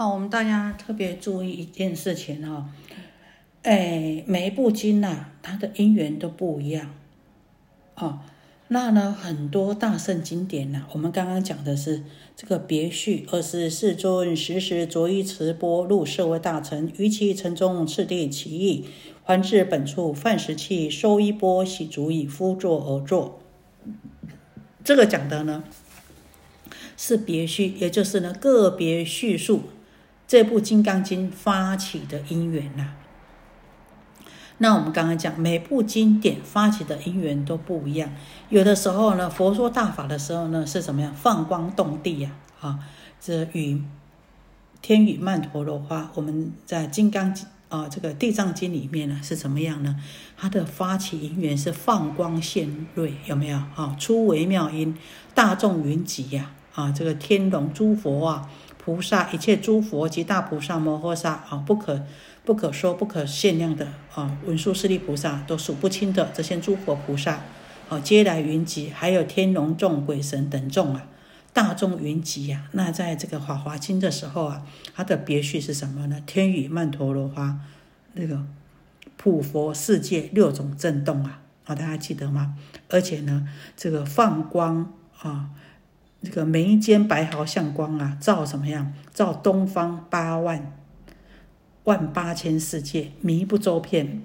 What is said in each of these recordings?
好，我们大家特别注意一件事情哈，哎，每一部经呐，它的因缘都不一样，哦，那呢，很多大圣经典呐，我们刚刚讲的是这个别序，二是世尊时时着衣持钵入舍卫大臣，于其城中次第其意，还至本处饭食器，收衣钵，洗足以敷坐而坐。这个讲的呢是别序，也就是呢个别叙述。这部《金刚经》发起的因缘呐，那我们刚刚讲，每部经典发起的因缘都不一样。有的时候呢，佛说大法的时候呢，是怎么样？放光动地呀，啊，这与天雨曼陀罗花。我们在《金刚经》啊，这个《地藏经》里面呢，是怎么样呢？它的发起因缘是放光现瑞，有没有？啊，出微妙音，大众云集呀，啊，这个天龙诸佛啊。菩萨一切诸佛及大菩萨摩诃萨啊，不可不可说不可限量的啊，文殊师利菩萨都数不清的这些诸佛菩萨啊，皆来云集，还有天龙众、鬼神等众啊，大众云集呀。那在这个《法华经》的时候啊，它的别序是什么呢？天雨曼陀罗花，那个普佛世界六种震动啊，啊，大家记得吗？而且呢，这个放光啊。这个眉间白毫像光啊，照什么样？照东方八万万八千世界，弥不周遍。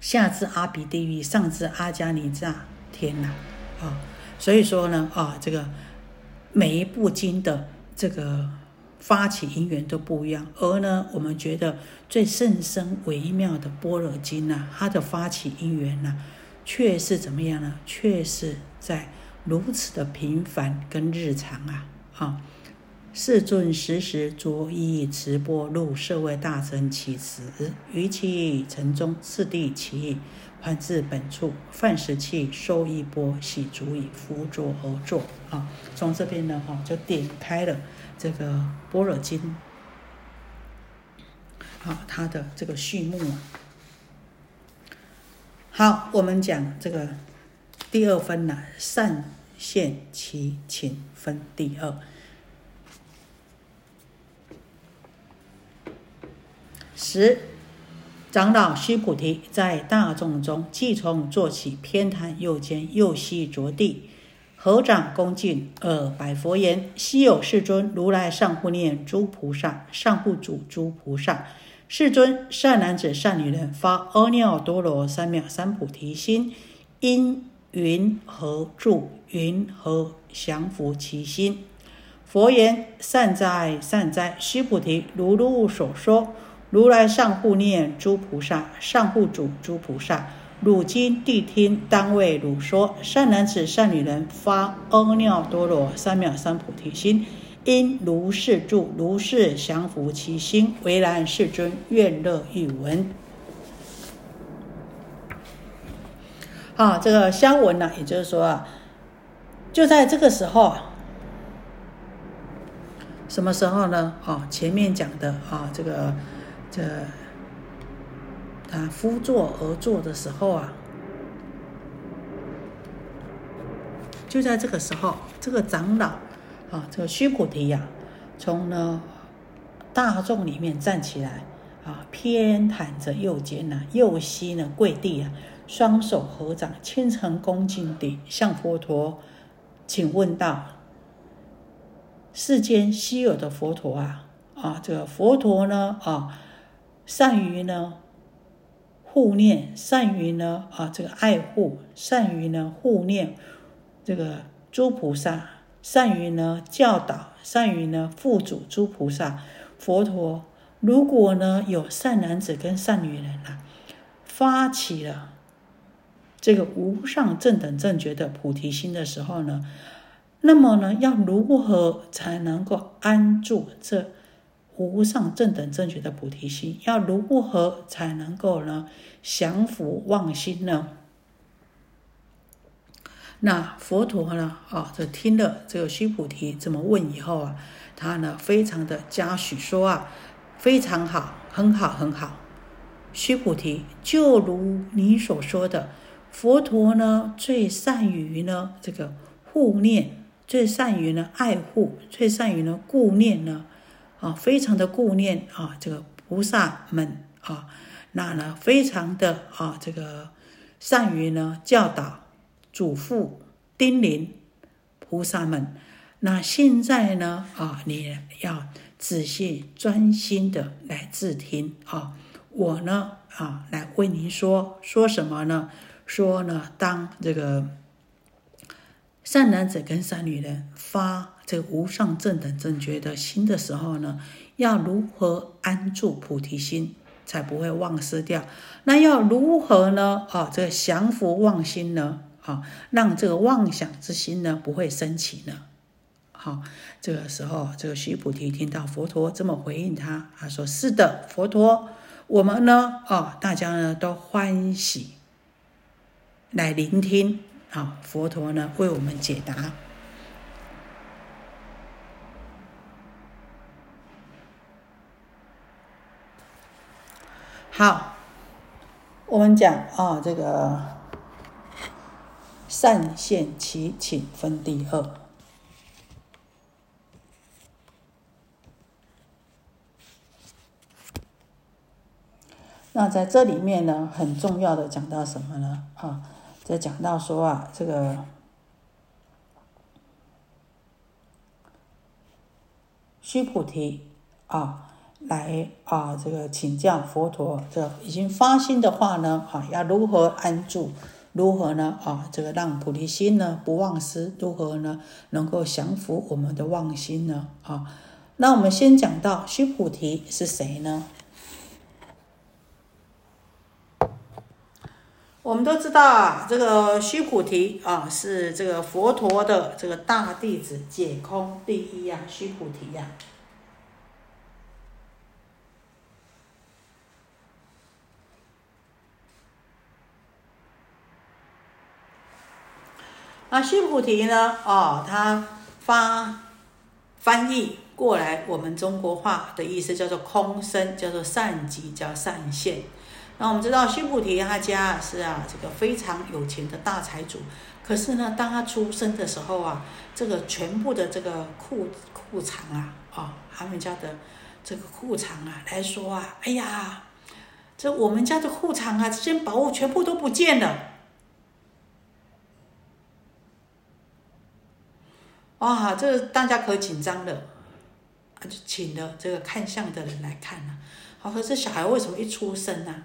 下至阿鼻地狱，上至阿迦尼迦天呐，啊，所以说呢，啊，这个每一部经的这个发起因缘都不一样。而呢，我们觉得最甚深微妙的般若经呢，它的发起因缘呢，却是怎么样呢？却是在。如此的平凡跟日常啊，啊！世尊时时着衣持钵入舍卫大臣起食，于其城中次第其意，还至本处饭食器收一钵，洗足以扶坐而坐啊。从这边呢，哈，就点开了这个般若经，好，它的这个序幕啊。好，我们讲这个第二分呢，善。现其请分第二。十长老须菩提在大众中，即从坐起，偏袒右肩，右膝着地，合掌恭敬，而白佛言：“昔有世尊，如来上护念诸菩萨，上护主诸菩萨。世尊，善男子、善女人发阿耨多罗三藐三菩提心，因。”云何住？云何降伏其心？佛言：善哉，善哉！须菩提，如如所说，如来上护念诸菩萨，上护主诸菩萨。汝今谛听，当为汝说。善男子、善女人发阿耨多罗三藐三菩提心，因如是住，如是降伏其心。唯然，世尊，愿乐欲闻。啊，这个香闻呢，也就是说啊，就在这个时候，什么时候呢？啊，前面讲的啊，这个这他夫坐而坐的时候啊，就在这个时候，这个长老啊，这个须菩提呀，从呢大众里面站起来啊，偏袒着右肩呐，右膝呢跪地啊。双手合掌，虔诚恭敬地向佛陀请问道：“世间稀有的佛陀啊，啊，这个佛陀呢，啊，善于呢护念，善于呢啊这个爱护，善于呢护念这个诸菩萨，善于呢教导，善于呢护主诸菩萨。佛陀如果呢有善男子跟善女人啊，发起了。”这个无上正等正觉的菩提心的时候呢，那么呢，要如何才能够安住这无上正等正觉的菩提心？要如何才能够呢降伏妄心呢？那佛陀呢，啊，这听了这个须菩提这么问以后啊，他呢非常的嘉许说啊，非常好，很好，很好。须菩提，就如你所说的。佛陀呢，最善于呢这个护念，最善于呢爱护，最善于呢顾念呢啊，非常的顾念啊，这个菩萨们啊，那呢，非常的啊，这个善于呢教导、嘱咐、叮咛菩萨们。那现在呢啊，你要仔细专心的来自听啊，我呢啊，来为您说说什么呢？说呢，当这个善男子跟善女人发这个无上正等正觉的心的时候呢，要如何安住菩提心，才不会忘失掉？那要如何呢？啊，这个降伏妄心呢？啊，让这个妄想之心呢不会升起呢？好，这个时候，这个须菩提听到佛陀这么回应他，他说：“是的，佛陀，我们呢，啊，大家呢都欢喜。”来聆听啊，佛陀呢为我们解答。好，我们讲啊，这个善现其请分第二。那在这里面呢，很重要的讲到什么呢？啊？在讲到说啊，这个须菩提啊，来啊，这个请教佛陀，这已经发心的话呢，啊，要如何安住？如何呢？啊，这个让菩提心呢不忘失？如何呢能够降服我们的妄心呢？啊，那我们先讲到须菩提是谁呢？我们都知道啊，这个须菩提啊，是这个佛陀的这个大弟子，解空第一呀，须菩提呀。啊，须菩提呢，哦，他发翻译过来我们中国话的意思叫做空生，叫做善极，叫善现。那我们知道须菩提他家是啊，这个非常有钱的大财主。可是呢，当他出生的时候啊，这个全部的这个库库藏啊，啊，他们家的这个库藏啊来说啊，哎呀，这我们家的库藏啊，这些宝物全部都不见了。哇，这大家可紧张了，就请了这个看相的人来看了。好，可是小孩为什么一出生呢？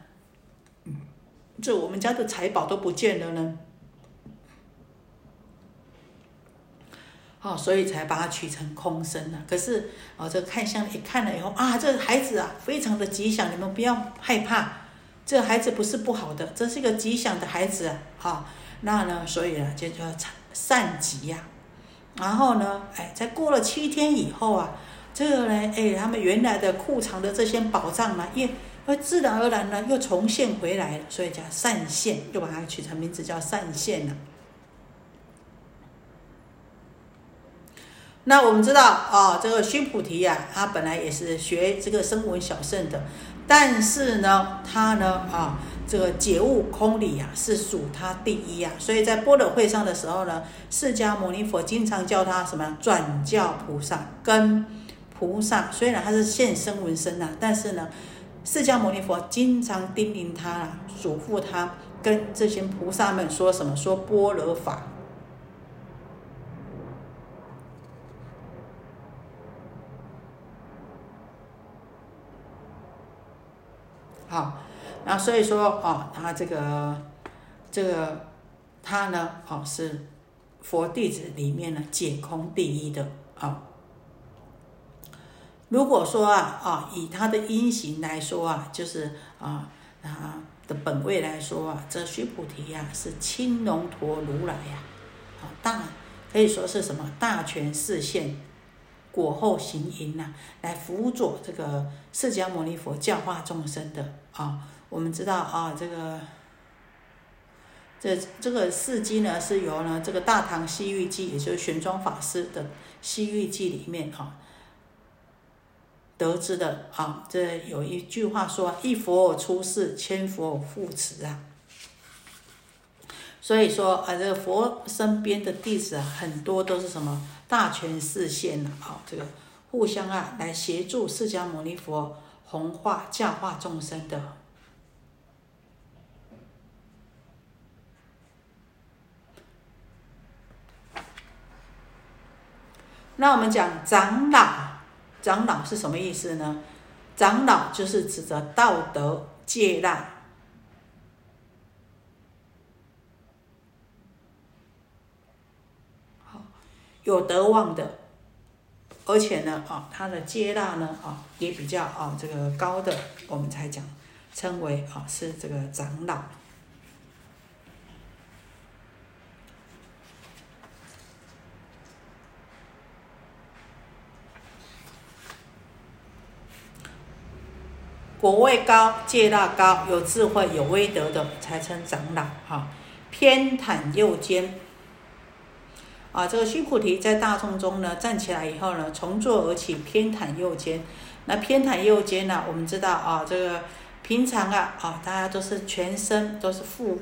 这我们家的财宝都不见了呢，哦，所以才把它取成空身了。可是哦，这看相一看了以后啊，这孩子啊，非常的吉祥，你们不要害怕，这孩子不是不好的，这是一个吉祥的孩子啊。好，那呢，所以呢，就叫善吉呀。然后呢，哎，在过了七天以后啊，这个呢，哎，他们原来的库藏的这些宝藏呢，也而自然而然呢，又重现回来了，所以叫善现，又把它取成名字叫善现了。那我们知道啊，这个须菩提呀，他本来也是学这个声闻小圣的，但是呢，他呢啊，这个解悟空理呀，是属他第一呀。所以在般若会上的时候呢，释迦牟尼佛经常叫他什么转教菩萨，跟菩萨虽然他是现声闻身呐，但是呢。释迦牟尼佛经常叮咛他啊，嘱咐他跟这些菩萨们说什么？说般若法。好，那所以说哦，他这个这个他呢，哦是佛弟子里面呢解空第一的啊。如果说啊啊，以他的因行来说啊，就是啊他的本位来说啊，这须菩提呀是青龙陀如来呀，啊大可以说是什么大权示现，果后行因呐，来辅佐这个释迦牟尼佛教化众生的啊。我们知道啊，这个这这个事迹呢，是由呢这个《大唐西域记》，也就是玄奘法师的《西域记》里面啊。得知的啊，这有一句话说：“一佛出世，千佛护持啊。”所以说啊，这个佛身边的弟子啊，很多都是什么大权示现的啊，这个互相啊来协助释迦牟尼佛弘化教化众生的。那我们讲长老，长老是什么意思呢？长老就是指着道德戒腊，好有德望的，而且呢，啊，他的接纳呢，啊，也比较啊这个高的，我们才讲称为啊是这个长老。果位高，戒腊高，有智慧、有威德的才称长老。哈，偏袒右肩。啊，这个须菩提在大众中呢，站起来以后呢，从坐而起，偏袒右肩。那偏袒右肩呢，我们知道啊，这个平常啊，啊，大家都是全身都是覆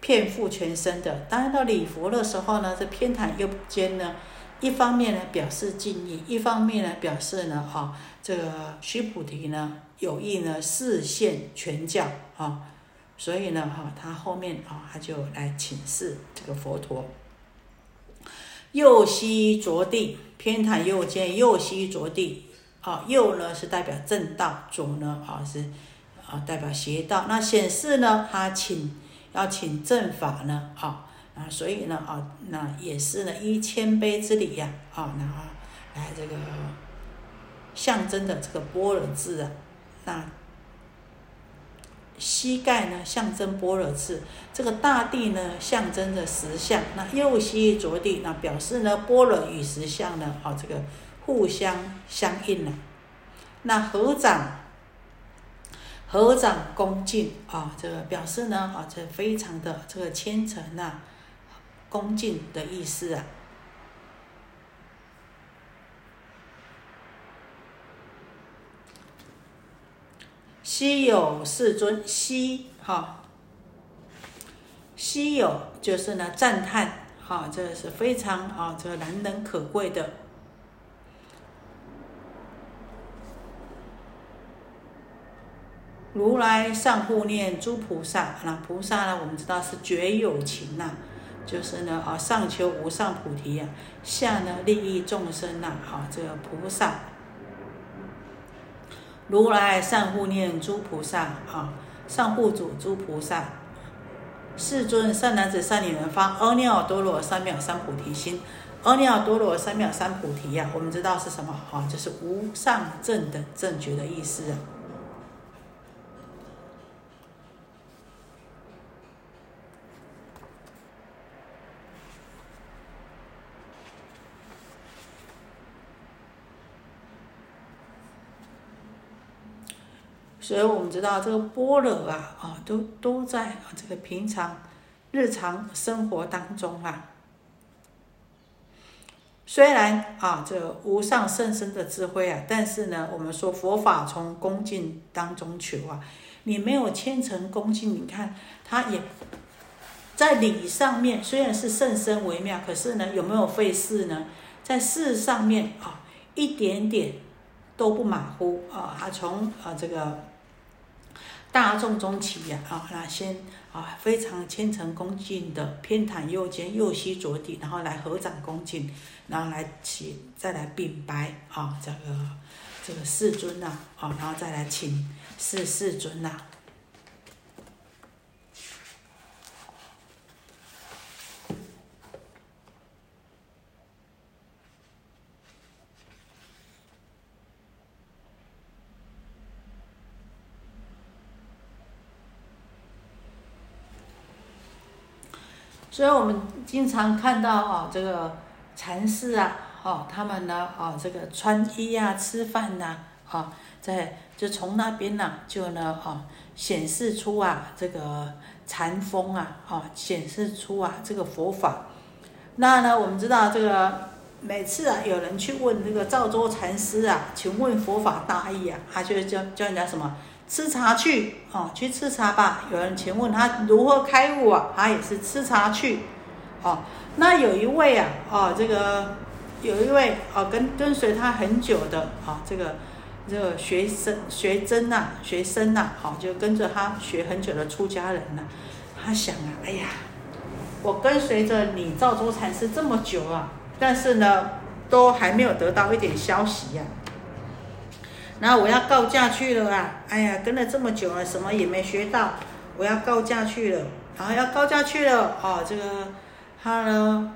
遍覆全身的。当然到礼佛的时候呢，这偏袒右肩呢。一方面呢表示敬意，一方面呢表示呢，哈，这个须菩提呢有意呢示现全教啊，所以呢，哈，他后面啊他就来请示这个佛陀。右膝着地，偏袒右肩，右膝着地啊，右呢是代表正道，左呢啊是啊代表邪道，那显示呢他请要请正法呢啊。啊，所以呢，啊，那也是呢，依谦卑之礼呀，啊，那来这个象征的这个般若字啊，那膝盖呢象征般若字，这个大地呢象征着实相，那右膝着地，那表示呢般若与实相呢，啊，这个互相相应了。那合掌，合掌恭敬啊，这个表示呢，啊，这非常的这个虔诚呐。恭敬的意思啊。稀有世尊，稀哈，稀有就是呢赞叹哈，这是非常啊，这难能可贵的。如来上护念诸菩萨，那菩萨呢，我们知道是绝有情呐。就是呢，啊，上求无上菩提呀，下呢利益众生呐，啊，这个菩萨，如来善护念诸菩萨，啊，善护主诸菩萨，世尊善男子善女人发阿耨多罗三藐三菩提心，阿耨多罗三藐三菩提呀，我们知道是什么？哈，就是无上正等正觉的意思啊。所以我们知道这个般若啊，啊，都都在这个平常日常生活当中啊。虽然啊，这无上甚深的智慧啊，但是呢，我们说佛法从恭敬当中求啊。你没有虔诚恭敬，你看他也在理上面虽然是甚深微妙，可是呢，有没有费事呢？在事上面啊，一点点都不马虎啊。他从啊这个。大众中起呀，啊，那先啊，非常虔诚恭敬的偏袒右肩，右膝着地，然后来合掌恭敬，然后来起，再来禀白啊，这个这个世尊呐，啊，然后再来请示世尊呐。所以我们经常看到啊，这个禅师啊，哦，他们呢，哦，这个穿衣啊、吃饭呐，啊，在就从那边呢，就呢，哦，显示出啊，这个禅风啊，哦，显示出啊，这个佛法。那呢，我们知道这个每次啊，有人去问这个赵州禅师啊，请问佛法大意啊，他就教教人家什么？吃茶去，哦，去吃茶吧。有人请问他如何开悟啊？他也是吃茶去，哦。那有一位啊，哦，这个有一位啊，跟跟随他很久的啊，这个这个学生学真呐，学生呐，好，就跟着他学很久的出家人呐，他想啊，哎呀，我跟随着你赵州禅师这么久啊，但是呢，都还没有得到一点消息呀。然后我要告假去了啊，哎呀，跟了这么久了，什么也没学到，我要告假去了，然后要告假去了，哦，这个他呢？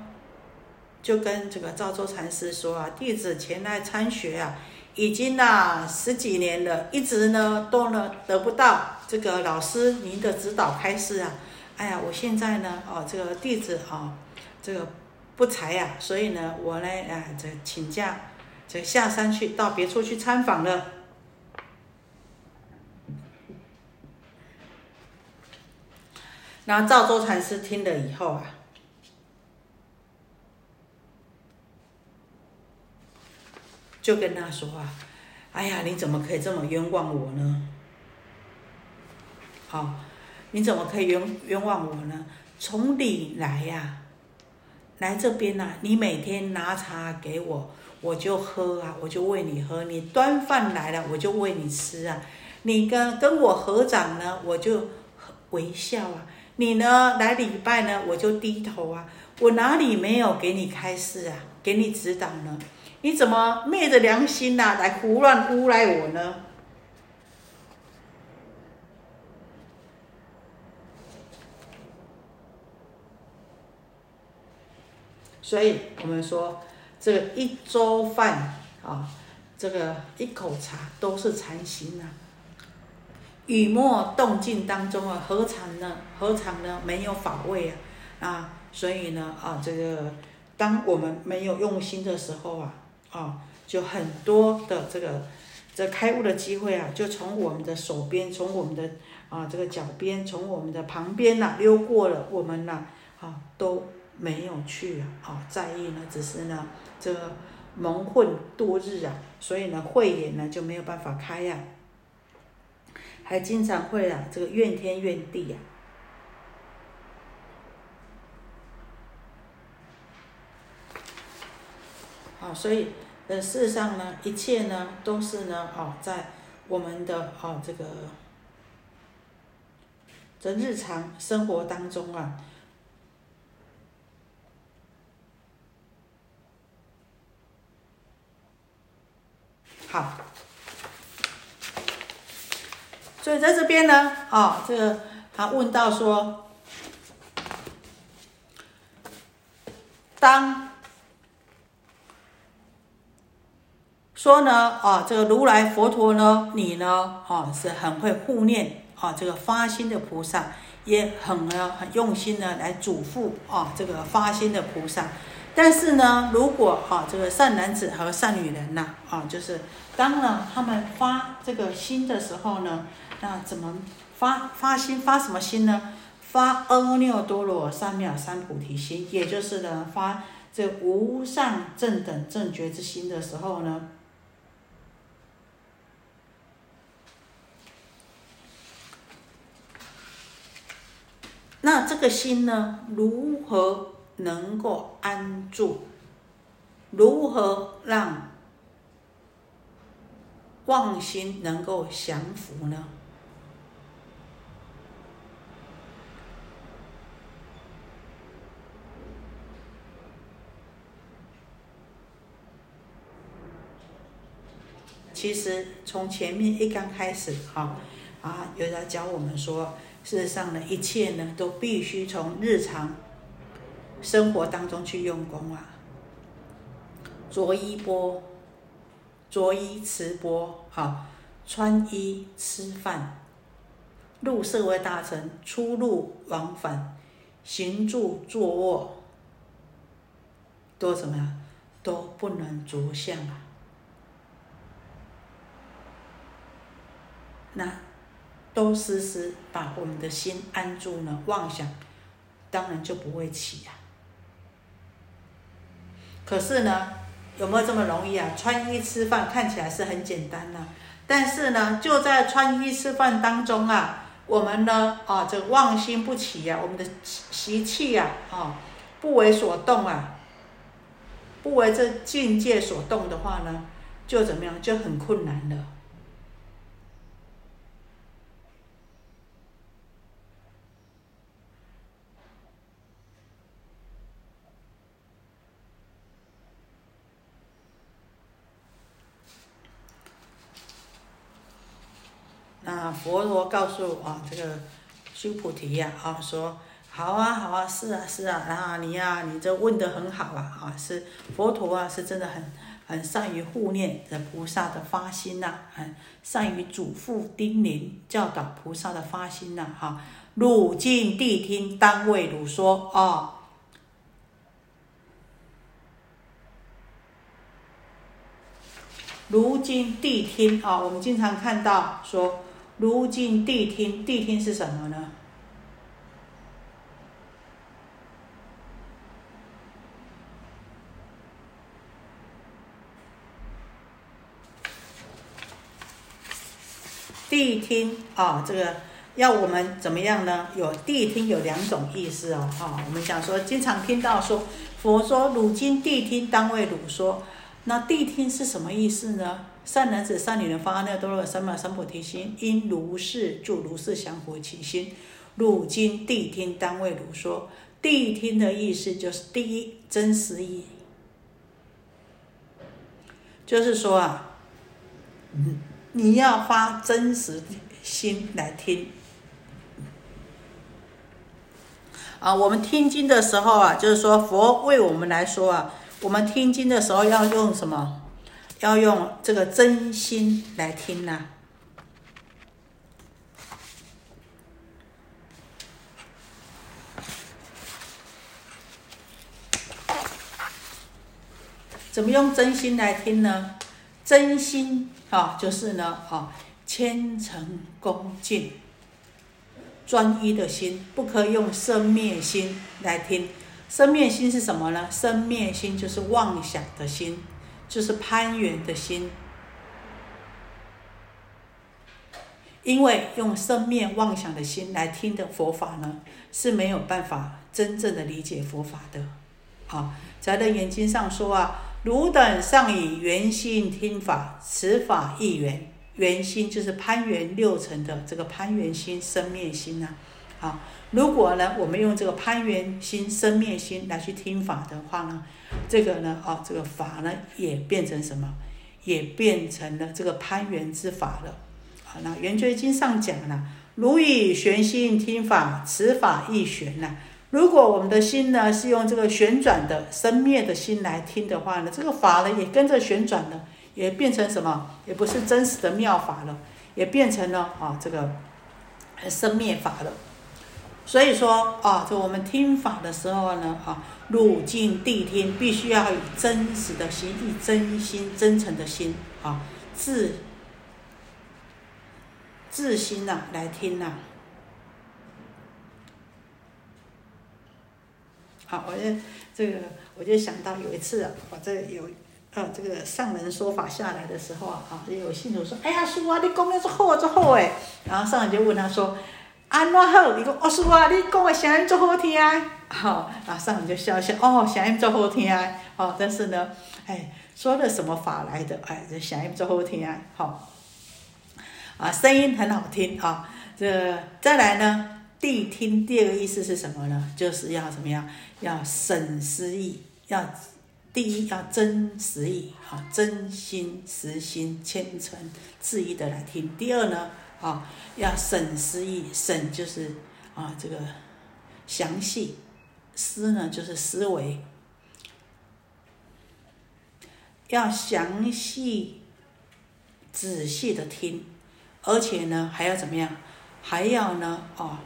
就跟这个赵州禅师说啊，弟子前来参学啊，已经呐十几年了，一直呢都呢得不到这个老师您的指导开示啊。哎呀，我现在呢，哦，这个弟子啊，这个不才呀，所以呢，我呢，啊，这请假，这下山去到别处去参访了。然后赵州禅师听了以后啊。就跟他说啊，哎呀，你怎么可以这么冤枉我呢？好，你怎么可以冤冤枉我呢？从你来呀，来这边呐，你每天拿茶给我，我就喝啊，我就喂你喝；你端饭来了，我就喂你吃啊；你跟跟我合掌呢，我就微笑啊；你呢来礼拜呢，我就低头啊。我哪里没有给你开示啊，给你指导呢？你怎么昧着良心呐，来胡乱诬赖我呢？所以我们说，这个一粥饭啊，这个一口茶都是禅心呐。雨墨动静当中啊，何尝呢？何尝呢？没有法味啊！啊，所以呢，啊，这个当我们没有用心的时候啊。啊，就很多的这个这开悟的机会啊，就从我们的手边，从我们的啊这个脚边，从我们的旁边呐溜过了，我们呐啊都没有去啊，啊在意呢，只是呢这个蒙混度日啊，所以呢慧眼呢就没有办法开呀，还经常会啊这个怨天怨地呀，啊所以。呃，事实上呢，一切呢都是呢，哦，在我们的哦这个这日常生活当中啊，好，所以在这边呢，哦，这个他问到说，当。说呢，啊，这个如来佛陀呢，你呢，啊，是很会护念，啊，这个发心的菩萨，也很呢，很用心的来嘱咐，啊，这个发心的菩萨。但是呢，如果，啊，这个善男子和善女人呐，啊，就是当呢他们发这个心的时候呢，那怎么发发心？发什么心呢？发阿耨多罗三藐三菩提心，也就是呢，发这无上正等正觉之心的时候呢？那这个心呢，如何能够安住？如何让妄心能够降服呢？其实从前面一刚开始，哈啊，有人教我们说。事实上呢，一切呢都必须从日常生活当中去用功啊。着衣钵，着衣持钵，好，穿衣吃饭，入社会大臣，出入往返，行住坐卧，都怎么样？都不能着相啊。那。都时时把我们的心安住呢，妄想当然就不会起呀。可是呢，有没有这么容易啊？穿衣吃饭看起来是很简单呢，但是呢，就在穿衣吃饭当中啊，我们呢啊，这妄心不起呀，我们的习气呀啊，不为所动啊，不为这境界所动的话呢，就怎么样，就很困难了。那佛陀告诉啊，这个修菩提呀，啊说。好啊，好啊，是啊，是啊，啊你呀，你这问的很好啊，啊是佛陀啊，是真的很很善于护念的菩萨的发心呐，很善于嘱咐叮咛教导菩萨的发心呐，哈，汝今谛听，当为汝说啊，如今谛听啊，我们经常看到说，如今谛听，谛听是什么呢？谛听啊，这个要我们怎么样呢？有谛听有两种意思哦，啊，我们想说，经常听到说佛说如今谛听，当为汝说。那谛听是什么意思呢？善男子、善女人发那多罗三藐三菩提心，因如是住，如是降伏其心。汝今谛听，当为汝说。谛听的意思就是第一真实意，就是说啊，你要发真实心来听啊！我们听经的时候啊，就是说佛为我们来说啊，我们听经的时候要用什么？要用这个真心来听呐。怎么用真心来听呢？真心。啊，就是呢，啊，虔诚恭敬、专一的心，不可以用生灭心来听。生灭心是什么呢？生灭心就是妄想的心，就是攀缘的心。因为用生灭妄想的心来听的佛法呢，是没有办法真正的理解佛法的。啊，在《楞严经》上说啊。汝等尚以圆心听法，此法亦圆。圆心就是攀缘六尘的这个攀缘心、生灭心呐。好，如果呢，我们用这个攀缘心、生灭心来去听法的话呢，这个呢，哦，这个法呢，也变成什么？也变成了这个攀缘之法了。好，那圆觉经上讲了，如以玄心听法，此法亦玄呐。如果我们的心呢是用这个旋转的生灭的心来听的话呢，这个法呢也跟着旋转了，也变成什么？也不是真实的妙法了，也变成了啊这个生灭法了。所以说啊，就我们听法的时候呢，啊，入境谛听，必须要以真实的心，以真心、真诚的心啊，自自心呐来听呐。好，我就这个，我就想到有一次啊，我这有，呃，这个上人说法下来的时候啊，啊，有信徒说，哎呀，师傅啊，你讲的是好，做好诶。然后上人就问他说，安怎好？伊讲，哦，师傅啊，你讲的声音做好听啊。好，然后上人就笑笑，哦，声音做好听啊。哦，但是呢，哎，说的什么法来的？哎，这声音做好听啊。好，啊，声音很好听啊。这再来呢？谛听第二个意思是什么呢？就是要怎么样？要审思意，要第一要真实意啊，真心实心虔诚致意的来听。第二呢，啊，要审思意，审就是啊这个详细，思呢就是思维，要详细仔细的听，而且呢还要怎么样？还要呢啊。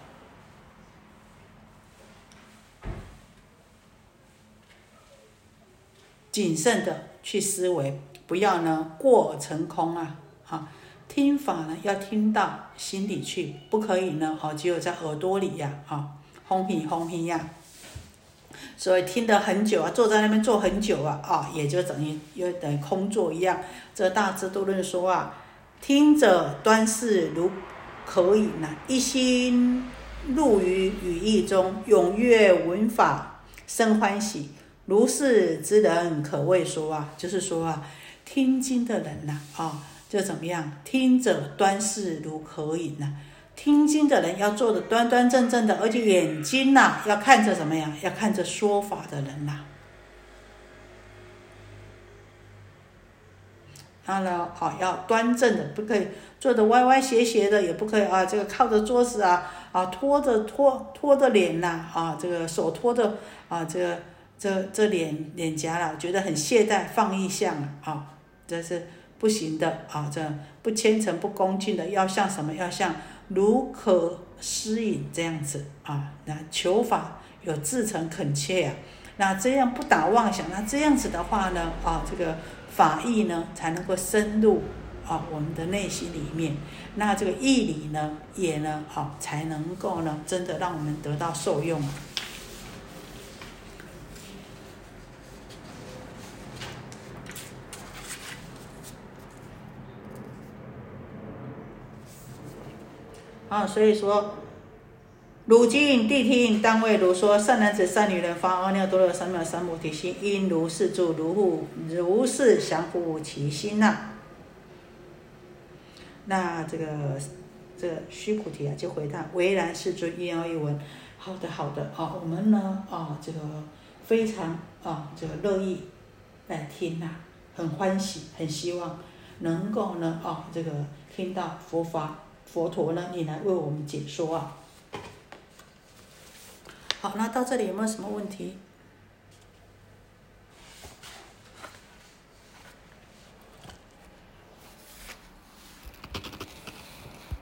谨慎的去思维，不要呢过成空啊！哈，听法呢要听到心里去，不可以呢哦，只有在耳朵里呀，哈，轰皮轰皮呀。所以听得很久啊，坐在那边坐很久啊，啊，也就等于又等于空坐一样。这大智度论说啊，听者端视如可以呢，一心入于语义中，踊跃闻法生欢喜。如是之人，可谓说啊，就是说啊，听经的人呐，啊，就怎么样？听者端视如可饮呐。听经的人要做的端端正正的，而且眼睛呐，要看着怎么样？要看着说法的人呐。然后呢，好，要端正的，不可以坐的歪歪斜斜的，也不可以啊，这个靠着桌子啊，啊，拖着拖拖着脸呐，啊，这个手托着啊，这个这这脸脸颊了，觉得很懈怠放逸相啊，这是不行的啊，这不虔诚不恭敬的，要像什么？要像如可思饮这样子啊，那求法有至诚恳切呀，那这样不打妄想，那这样子的话呢，啊，这个。法义呢，才能够深入啊我们的内心里面，那这个义理呢，也呢，好才能够呢，真的让我们得到受用。啊，所以说。汝今谛听，当为如说：善男子、善女人，发阿耨多罗三藐三菩提心，应如是住，如护如是降伏其心呐。那这个这个须菩提啊，就回答：唯然世尊，一要一闻。好的，好的啊，我们呢啊，这个非常啊，这个乐意来听呐，很欢喜，很希望能够呢啊，这个听到佛法佛陀呢，你来为我们解说啊。好，那到这里有没有什么问题？